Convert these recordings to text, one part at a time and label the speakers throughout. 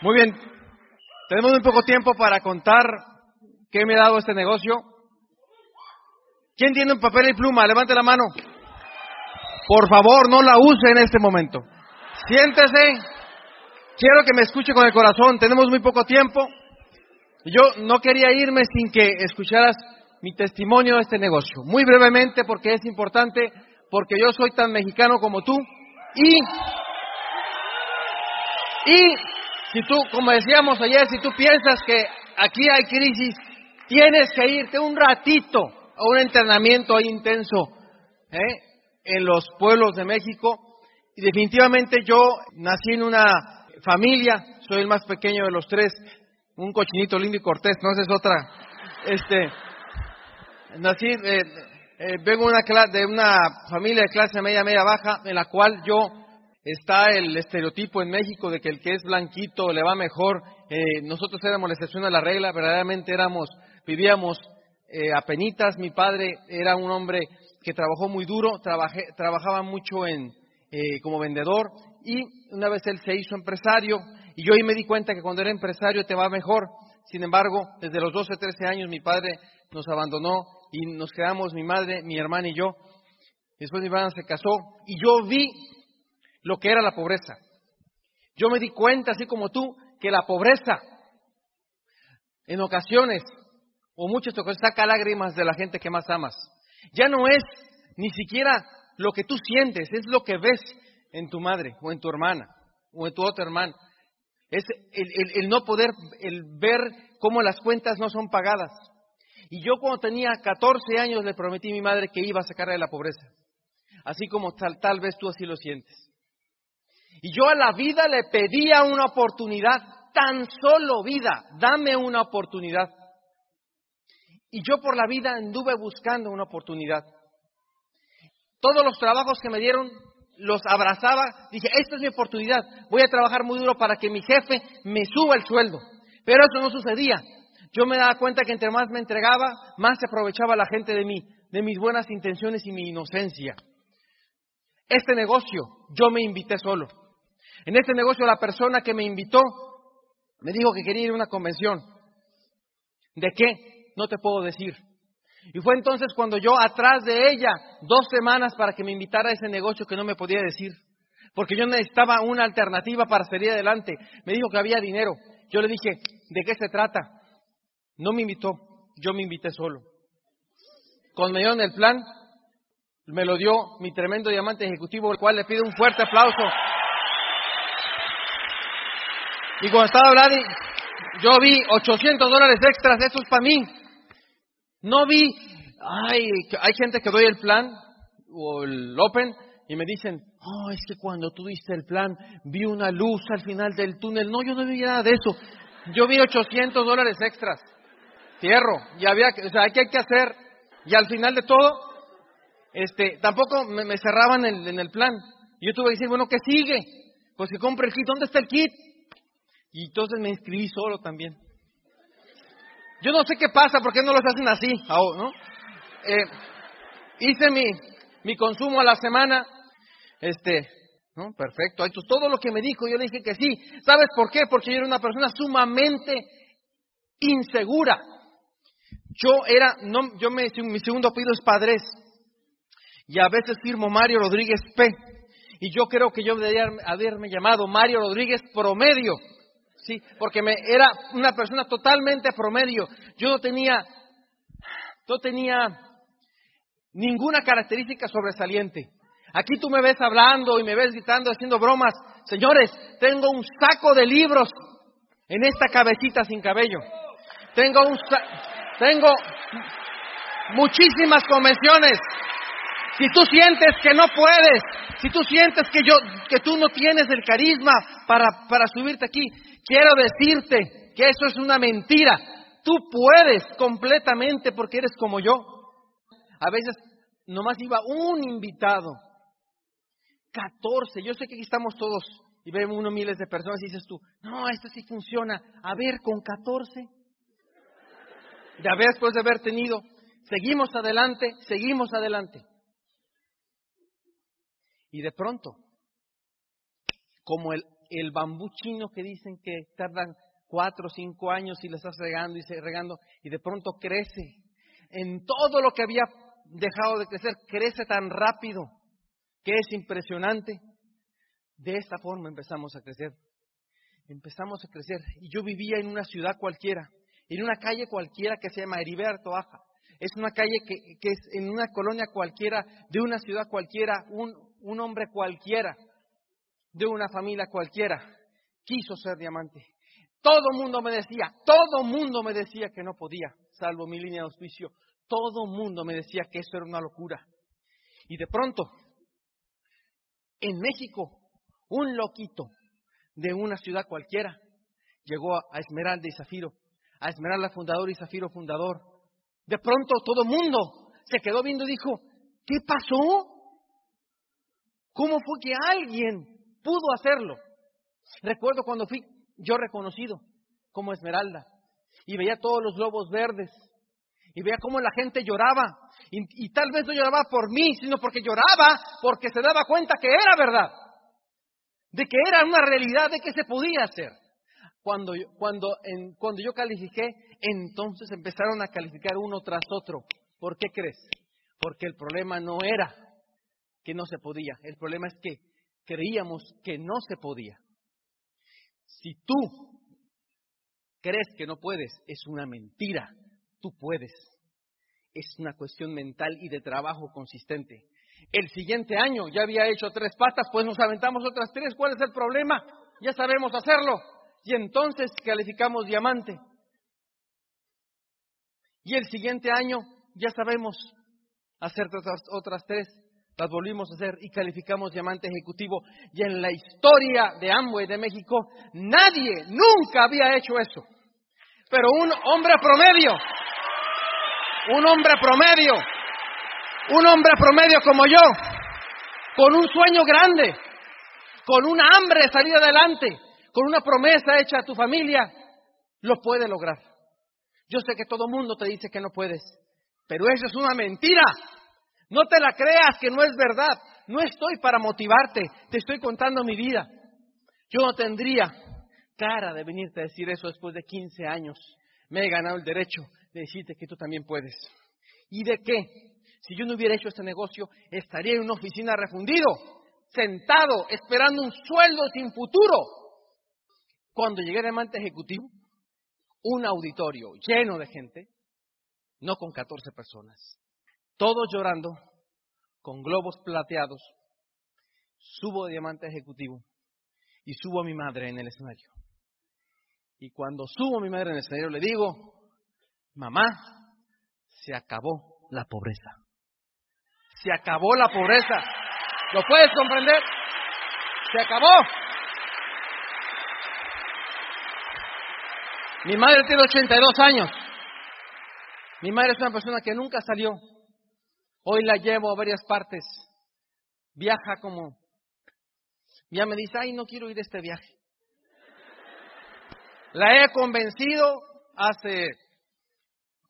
Speaker 1: Muy bien. Tenemos muy poco tiempo para contar qué me ha dado este negocio. ¿Quién tiene un papel y pluma? Levante la mano. Por favor, no la use en este momento. Siéntese. Quiero que me escuche con el corazón. Tenemos muy poco tiempo. Yo no quería irme sin que escucharas mi testimonio de este negocio. Muy brevemente, porque es importante, porque yo soy tan mexicano como tú. Y, y si tú, como decíamos ayer, si tú piensas que aquí hay crisis, tienes que irte un ratito a un entrenamiento intenso ¿eh? en los pueblos de México. Y definitivamente yo nací en una familia, soy el más pequeño de los tres, un cochinito lindo y cortés, no esa es otra. Este, nací, eh, eh, vengo una, de una familia de clase media, media baja, en la cual yo está el estereotipo en México de que el que es blanquito le va mejor. Eh, nosotros éramos la excepción a la regla, verdaderamente éramos, vivíamos eh, a penitas. Mi padre era un hombre que trabajó muy duro, trabajaba mucho en, eh, como vendedor y una vez él se hizo empresario y yo ahí me di cuenta que cuando era empresario te va mejor. Sin embargo, desde los 12, 13 años mi padre nos abandonó y nos quedamos mi madre, mi hermana y yo. Después mi hermana se casó y yo vi lo que era la pobreza. Yo me di cuenta, así como tú, que la pobreza en ocasiones, o muchas ocasiones, saca lágrimas de la gente que más amas. Ya no es ni siquiera lo que tú sientes, es lo que ves en tu madre, o en tu hermana, o en tu otra hermana. Es el, no poder, el ver cómo las cuentas no son pagadas. Y yo cuando tenía 14 años le prometí a mi madre que iba a sacarla de la pobreza. Así como tal, tal vez tú así lo sientes. Y yo a la vida le pedía una oportunidad, tan solo vida, dame una oportunidad. Y yo por la vida anduve buscando una oportunidad. Todos los trabajos que me dieron los abrazaba, dije, esta es mi oportunidad, voy a trabajar muy duro para que mi jefe me suba el sueldo. Pero eso no sucedía. Yo me daba cuenta que entre más me entregaba, más se aprovechaba la gente de mí, de mis buenas intenciones y mi inocencia. Este negocio yo me invité solo. En este negocio la persona que me invitó me dijo que quería ir a una convención. ¿De qué? No te puedo decir. Y fue entonces cuando yo atrás de ella, dos semanas para que me invitara a ese negocio que no me podía decir, porque yo necesitaba una alternativa para salir adelante. Me dijo que había dinero. Yo le dije, ¿de qué se trata? No me invitó, yo me invité solo. Cuando me dieron el plan, me lo dio mi tremendo diamante ejecutivo, el cual le pido un fuerte aplauso. Y cuando estaba hablando, yo vi 800 dólares extras, eso es para mí. No vi, ay, hay gente que doy el plan o el open y me dicen, oh, es que cuando tú diste el plan vi una luz al final del túnel. No, yo no vi nada de eso. Yo vi 800 dólares extras. Cierro. Y había, o sea, ¿qué hay que hacer? Y al final de todo, este, tampoco me, cerraban en, en el plan. Yo tuve que decir, bueno, ¿qué sigue? Pues que compre el kit. ¿Dónde está el kit? Y entonces me inscribí solo también. Yo no sé qué pasa, ¿por qué no los hacen así? ¿no? Eh, hice mi, mi consumo a la semana, este, ¿no? Perfecto. Entonces, todo lo que me dijo, yo le dije que sí. ¿Sabes por qué? Porque yo era una persona sumamente insegura. Yo era, no, yo me, mi segundo apellido es Padres. Y a veces firmo Mario Rodríguez P. Y yo creo que yo debería haberme llamado Mario Rodríguez Promedio. Sí, porque me, era una persona totalmente promedio. Yo no tenía, no tenía ninguna característica sobresaliente. Aquí tú me ves hablando y me ves gritando, haciendo bromas. Señores, tengo un saco de libros en esta cabecita sin cabello. Tengo un, tengo muchísimas convenciones. Si tú sientes que no puedes, si tú sientes que yo, que tú no tienes el carisma para, para subirte aquí, quiero decirte que eso es una mentira. Tú puedes completamente porque eres como yo. A veces nomás iba un invitado. 14. Yo sé que aquí estamos todos y vemos unos miles de personas y dices tú, no, esto sí funciona. A ver, con 14. Ya ves, después de haber tenido, seguimos adelante, seguimos adelante. Y de pronto, como el, el bambú chino que dicen que tardan cuatro o cinco años y le estás regando y regando, y de pronto crece. En todo lo que había dejado de crecer, crece tan rápido que es impresionante. De esta forma empezamos a crecer. Empezamos a crecer. Y yo vivía en una ciudad cualquiera, en una calle cualquiera que se llama Heriberto Aja. Es una calle que, que, es en una colonia cualquiera, de una ciudad cualquiera, un, un hombre cualquiera, de una familia cualquiera, quiso ser diamante. Todo mundo me decía, todo mundo me decía que no podía, salvo mi línea de auspicio. Todo mundo me decía que eso era una locura. Y de pronto, en México, un loquito de una ciudad cualquiera llegó a Esmeralda y Zafiro, a Esmeralda fundador y Zafiro fundador. De pronto todo mundo se quedó viendo y dijo, ¿qué pasó? ¿Cómo fue que alguien pudo hacerlo? Recuerdo cuando fui yo reconocido como Esmeralda y veía todos los globos verdes y veía cómo la gente lloraba y, tal vez no lloraba por mí, sino porque lloraba porque se daba cuenta que era verdad, de que era una realidad, de que se podía hacer. Cuando, cuando, cuando yo califiqué, entonces empezaron a calificar uno tras otro. ¿Por qué crees? Porque el problema no era que no se podía, el problema es que creíamos que no se podía. Si tú crees que no puedes, es una mentira. Tú puedes. Es una cuestión mental y de trabajo consistente. El siguiente año ya había hecho tres patas, pues nos aventamos otras tres. ¿Cuál es el problema? Ya sabemos hacerlo. Y entonces calificamos diamante. Y el siguiente año ya sabemos hacer otras, otras tres las volvimos a hacer y calificamos diamante ejecutivo. Y en la historia de Amway de México, nadie nunca había hecho eso. Pero un hombre promedio, un hombre promedio, un hombre promedio como yo, con un sueño grande, con una hambre de salir adelante, con una promesa hecha a tu familia, lo puede lograr. Yo sé que todo mundo te dice que no puedes, pero eso es una mentira. No te la creas que no es verdad. No estoy para motivarte, te estoy contando mi vida. Yo no tendría cara de venirte a decir eso después de 15 años. Me he ganado el derecho de decirte que tú también puedes. ¿Y de qué? Si yo no hubiera hecho este negocio, estaría en una oficina refundido, sentado, esperando un sueldo sin futuro. Cuando llegué de amante ejecutivo, un auditorio lleno de gente, no con 14 personas, todos llorando, con globos plateados, subo de diamante ejecutivo y subo a mi madre en el escenario. Y cuando subo a mi madre en el escenario le digo, mamá, se acabó la pobreza. Se acabó la pobreza. ¿Lo puedes comprender? Se acabó. Mi madre tiene 82 años. Mi madre es una persona que nunca salió Hoy la llevo a varias partes. Viaja como... Ya me dice, ay, no quiero ir a este viaje. La he convencido hace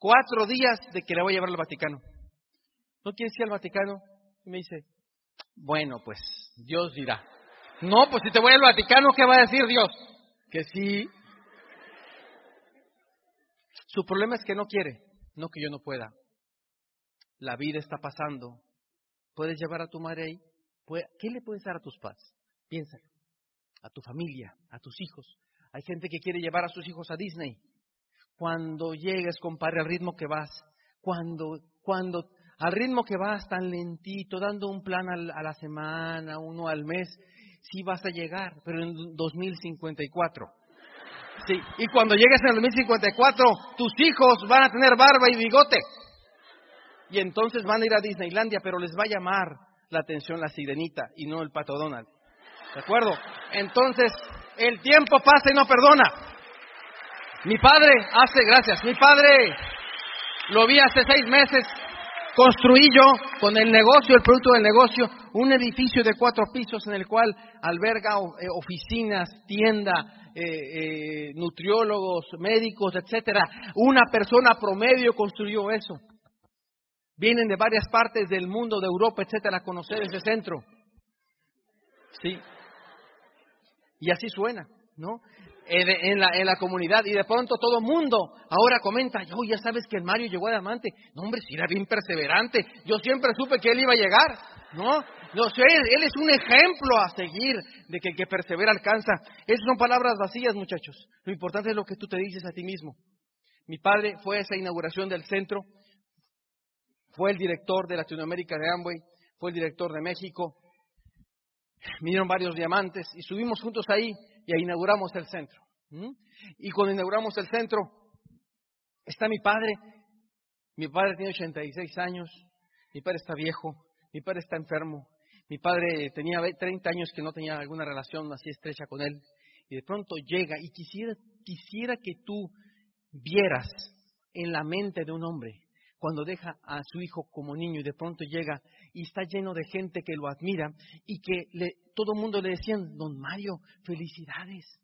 Speaker 1: cuatro días de que la voy a llevar al Vaticano. ¿No quieres ir al Vaticano? Y me dice, bueno, pues Dios dirá. No, pues si te voy al Vaticano, ¿qué va a decir Dios? Que sí. Su problema es que no quiere, no que yo no pueda la vida está pasando, ¿puedes llevar a tu madre ahí? ¿Qué le puedes dar a tus padres? Piénsalo. A tu familia, a tus hijos. Hay gente que quiere llevar a sus hijos a Disney. Cuando llegues, compadre, al ritmo que vas, cuando, cuando, al ritmo que vas tan lentito, dando un plan a la semana, uno al mes, sí vas a llegar, pero en 2054. Sí, y cuando llegues en el 2054, tus hijos van a tener barba y bigote. Y entonces van a ir a Disneylandia, pero les va a llamar la atención la sirenita y no el pato Donald. ¿De acuerdo? Entonces, el tiempo pasa y no perdona. Mi padre hace, gracias, mi padre lo vi hace seis meses, construí yo con el negocio, el producto del negocio, un edificio de cuatro pisos en el cual alberga eh, oficinas, tienda, eh, eh, nutriólogos, médicos, etcétera. Una persona promedio construyó eso. Vienen de varias partes del mundo, de Europa, etcétera, a conocer ese centro. Sí. Y así suena, ¿no? En la, comunidad y de pronto todo mundo ahora comenta, yo ya sabes que el Mario llegó a diamante. No, hombre, si era bien perseverante. Yo siempre supe que él iba a llegar, ¿no? No sé, él es un ejemplo a seguir de que el que persevera alcanza. Esas son palabras vacías, muchachos. Lo importante es lo que tú te dices a ti mismo. Mi padre fue a esa inauguración del centro, fue el director de Latinoamérica de Amway, fue el director de México, vinieron varios diamantes y subimos juntos ahí y inauguramos el centro. Y cuando inauguramos el centro, está mi padre. Mi padre tiene 86 años, mi padre está viejo, mi padre está enfermo, mi padre tenía 30 años que no tenía alguna relación así estrecha con él. Y de pronto llega y quisiera, quisiera que tú vieras en la mente de un hombre cuando deja a su hijo como niño y de pronto llega y está lleno de gente que lo admira y que le, todo el mundo le decían, don Mario, felicidades,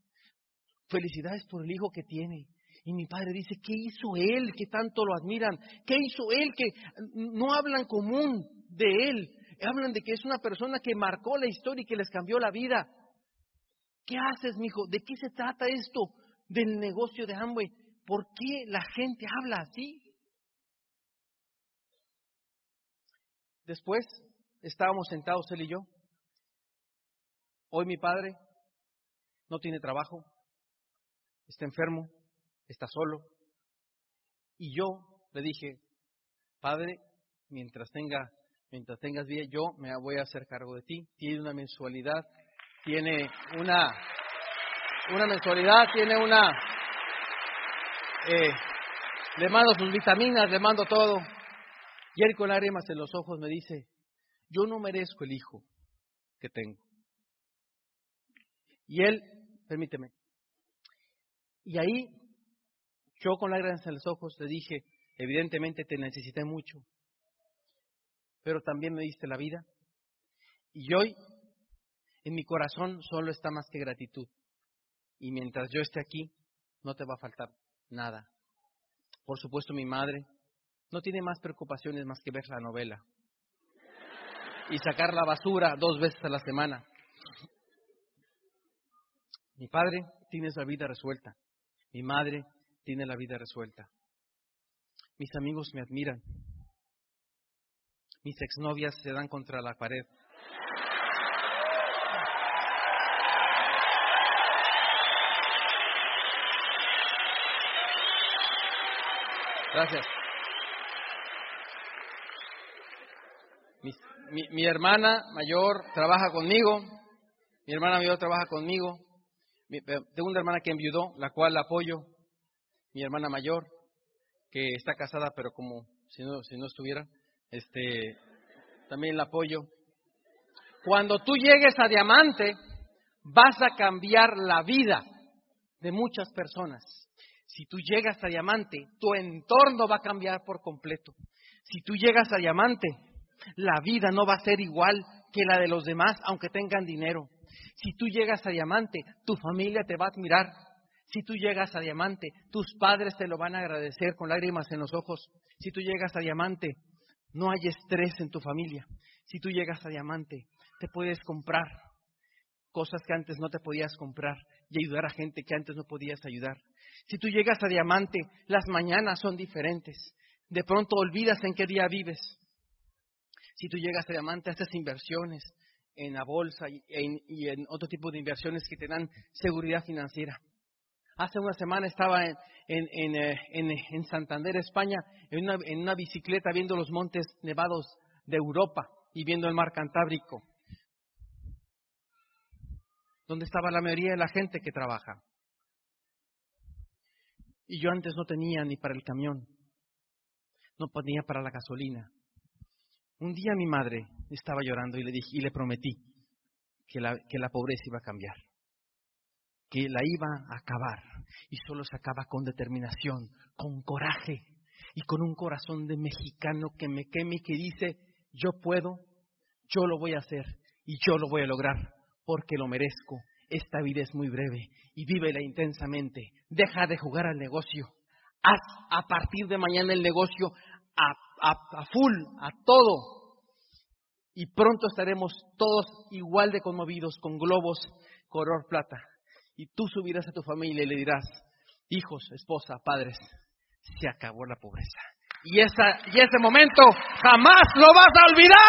Speaker 1: felicidades por el hijo que tiene. Y mi padre dice, ¿qué hizo él que tanto lo admiran? ¿Qué hizo él que no hablan común de él? Hablan de que es una persona que marcó la historia y que les cambió la vida. ¿Qué haces, mi hijo? ¿De qué se trata esto del negocio de Amway? ¿Por qué la gente habla así? Después estábamos sentados él y yo. Hoy mi padre no tiene trabajo, está enfermo, está solo. Y yo le dije, Padre, mientras tenga, mientras tengas vida, yo me voy a hacer cargo de ti. Tiene una mensualidad, tiene una, una mensualidad, tiene una, eh, le mando sus vitaminas, le mando todo. Y él con lágrimas en los ojos me dice, yo no merezco el hijo que tengo. Y él, permíteme, y ahí yo con lágrimas en los ojos le dije, evidentemente te necesité mucho, pero también me diste la vida. Y hoy en mi corazón solo está más que gratitud. Y mientras yo esté aquí, no te va a faltar nada. Por supuesto, mi madre, no tiene más preocupaciones más que ver la novela y sacar la basura dos veces a la semana. Mi padre tiene esa vida resuelta. Mi madre tiene la vida resuelta. Mis amigos me admiran. Mis exnovias se dan contra la pared. Gracias. Mi, hermana mayor trabaja conmigo, mi hermana mayor trabaja conmigo, tengo una hermana que enviudó, la cual la apoyo, mi hermana mayor, que está casada, pero como si no, si no estuviera, este, también la apoyo. Cuando tú llegues a diamante, vas a cambiar la vida de muchas personas. Si tú llegas a diamante, tu entorno va a cambiar por completo. Si tú llegas a diamante, la vida no va a ser igual que la de los demás, aunque tengan dinero. Si tú llegas a diamante, tu familia te va a admirar. Si tú llegas a diamante, tus padres te lo van a agradecer con lágrimas en los ojos. Si tú llegas a diamante, no hay estrés en tu familia. Si tú llegas a diamante, te puedes comprar cosas que antes no te podías comprar y ayudar a gente que antes no podías ayudar. Si tú llegas a diamante, las mañanas son diferentes. De pronto olvidas en qué día vives. Si tú llegas a diamante, haces inversiones en la bolsa y en, otro tipo de inversiones que te dan seguridad financiera. Hace una semana estaba en, en, eh, Santander, España, en una, en una bicicleta viendo los montes nevados de Europa y viendo el mar Cantábrico, donde estaba la mayoría de la gente que trabaja. Y yo antes no tenía ni para el camión. no tenía para la gasolina. Un día mi madre estaba llorando y le dije y le prometí que la, que la pobreza iba a cambiar, que la iba a acabar y solo se acaba con determinación, con coraje y con un corazón de mexicano que me queme y que dice yo puedo, yo lo voy a hacer y yo lo voy a lograr porque lo merezco. Esta vida es muy breve y vívela intensamente. Deja de jugar al negocio. Haz a partir de mañana el negocio a, full, a todo. Y pronto estaremos todos igual de conmovidos con globos color plata. Y tú subirás a tu familia y le dirás, hijos, esposa, padres, se acabó la pobreza. Y, esa, y ese momento jamás lo vas a olvidar.